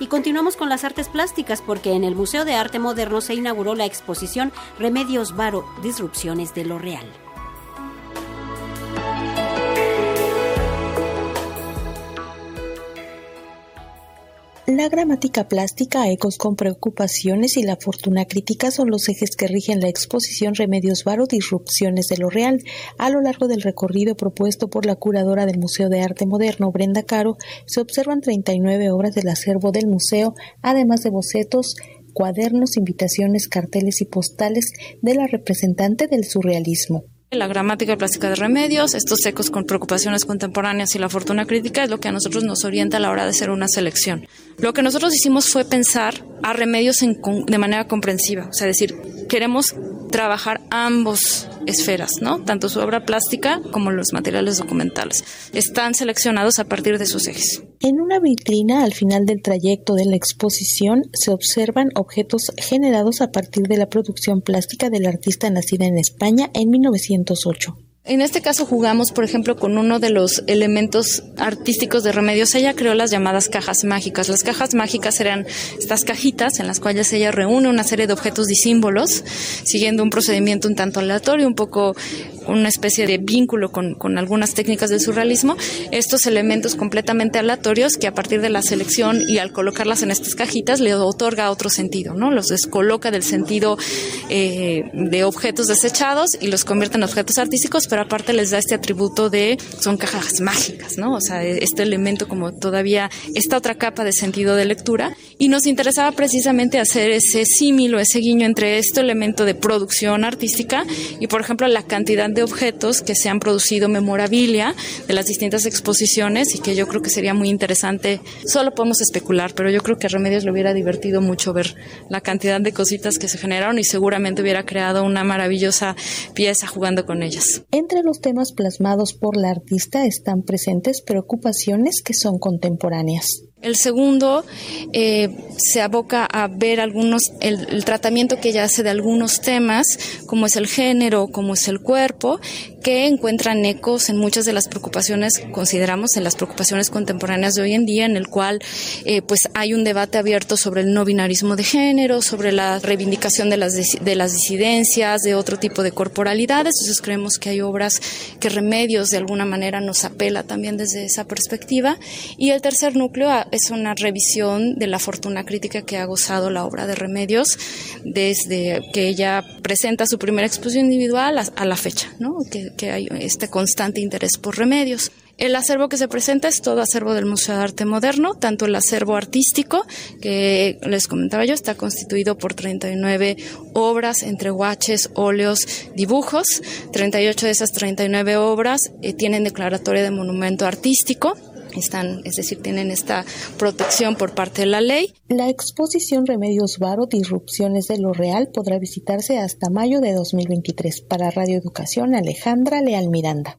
Y continuamos con las artes plásticas porque en el Museo de Arte Moderno se inauguró la exposición Remedios Varo, Disrupciones de lo Real. La gramática plástica, ecos con preocupaciones y la fortuna crítica son los ejes que rigen la exposición Remedios Varo Disrupciones de lo Real. A lo largo del recorrido propuesto por la curadora del Museo de Arte Moderno, Brenda Caro, se observan 39 obras del acervo del museo, además de bocetos, cuadernos, invitaciones, carteles y postales de la representante del surrealismo. La gramática plástica de remedios, estos ecos con preocupaciones contemporáneas y la fortuna crítica es lo que a nosotros nos orienta a la hora de hacer una selección. Lo que nosotros hicimos fue pensar a remedios de manera comprensiva, o sea, decir, queremos trabajar ambos esferas, ¿no? Tanto su obra plástica como los materiales documentales. Están seleccionados a partir de sus ejes. En una vitrina al final del trayecto de la exposición se observan objetos generados a partir de la producción plástica del artista nacida en España en 1908. En este caso jugamos, por ejemplo, con uno de los elementos artísticos de Remedios. Ella creó las llamadas cajas mágicas. Las cajas mágicas eran estas cajitas en las cuales ella reúne una serie de objetos y símbolos, siguiendo un procedimiento un tanto aleatorio, un poco una especie de vínculo con, con, algunas técnicas del surrealismo, estos elementos completamente aleatorios que a partir de la selección y al colocarlas en estas cajitas le otorga otro sentido, ¿no? Los descoloca del sentido eh, de objetos desechados y los convierte en objetos artísticos, pero aparte les da este atributo de son cajas mágicas, ¿no? O sea, este elemento como todavía esta otra capa de sentido de lectura y nos interesaba precisamente hacer ese símil o ese guiño entre este elemento de producción artística y por ejemplo la cantidad de objetos que se han producido memorabilia de las distintas exposiciones y que yo creo que sería muy interesante. Solo podemos especular, pero yo creo que a Remedios le hubiera divertido mucho ver la cantidad de cositas que se generaron y seguramente hubiera creado una maravillosa pieza jugando con ellas. Entre los temas plasmados por la artista están presentes preocupaciones que son contemporáneas. El segundo eh, se aboca a ver algunos el, tratamiento que ella hace de algunos temas, como es el género, como es el cuerpo, que encuentran ecos en muchas de las preocupaciones, consideramos, en las preocupaciones contemporáneas de hoy en día, en el cual eh, pues hay un debate abierto sobre el no binarismo de género, sobre la reivindicación de las, de las disidencias, de otro tipo de corporalidades. Entonces creemos que hay obras que Remedios de alguna manera nos apela también desde esa perspectiva. Y el tercer núcleo es una revisión de la fortuna crítica que ha gozado la obra de Remedios desde que ella presenta su primera exposición individual a, la fecha, ¿no? Que, hay este constante interés por Remedios. El acervo que se presenta es todo acervo del Museo de Arte Moderno, tanto el acervo artístico, que les comentaba yo, está constituido por 39 obras entre guaches, óleos, dibujos. 38 de esas 39 obras eh, tienen declaratoria de monumento artístico están, es decir, tienen esta protección por parte de la ley. La exposición Remedios Varo, Disrupciones de lo Real podrá visitarse hasta mayo de 2023. Para Radio Educación, Alejandra Leal Miranda.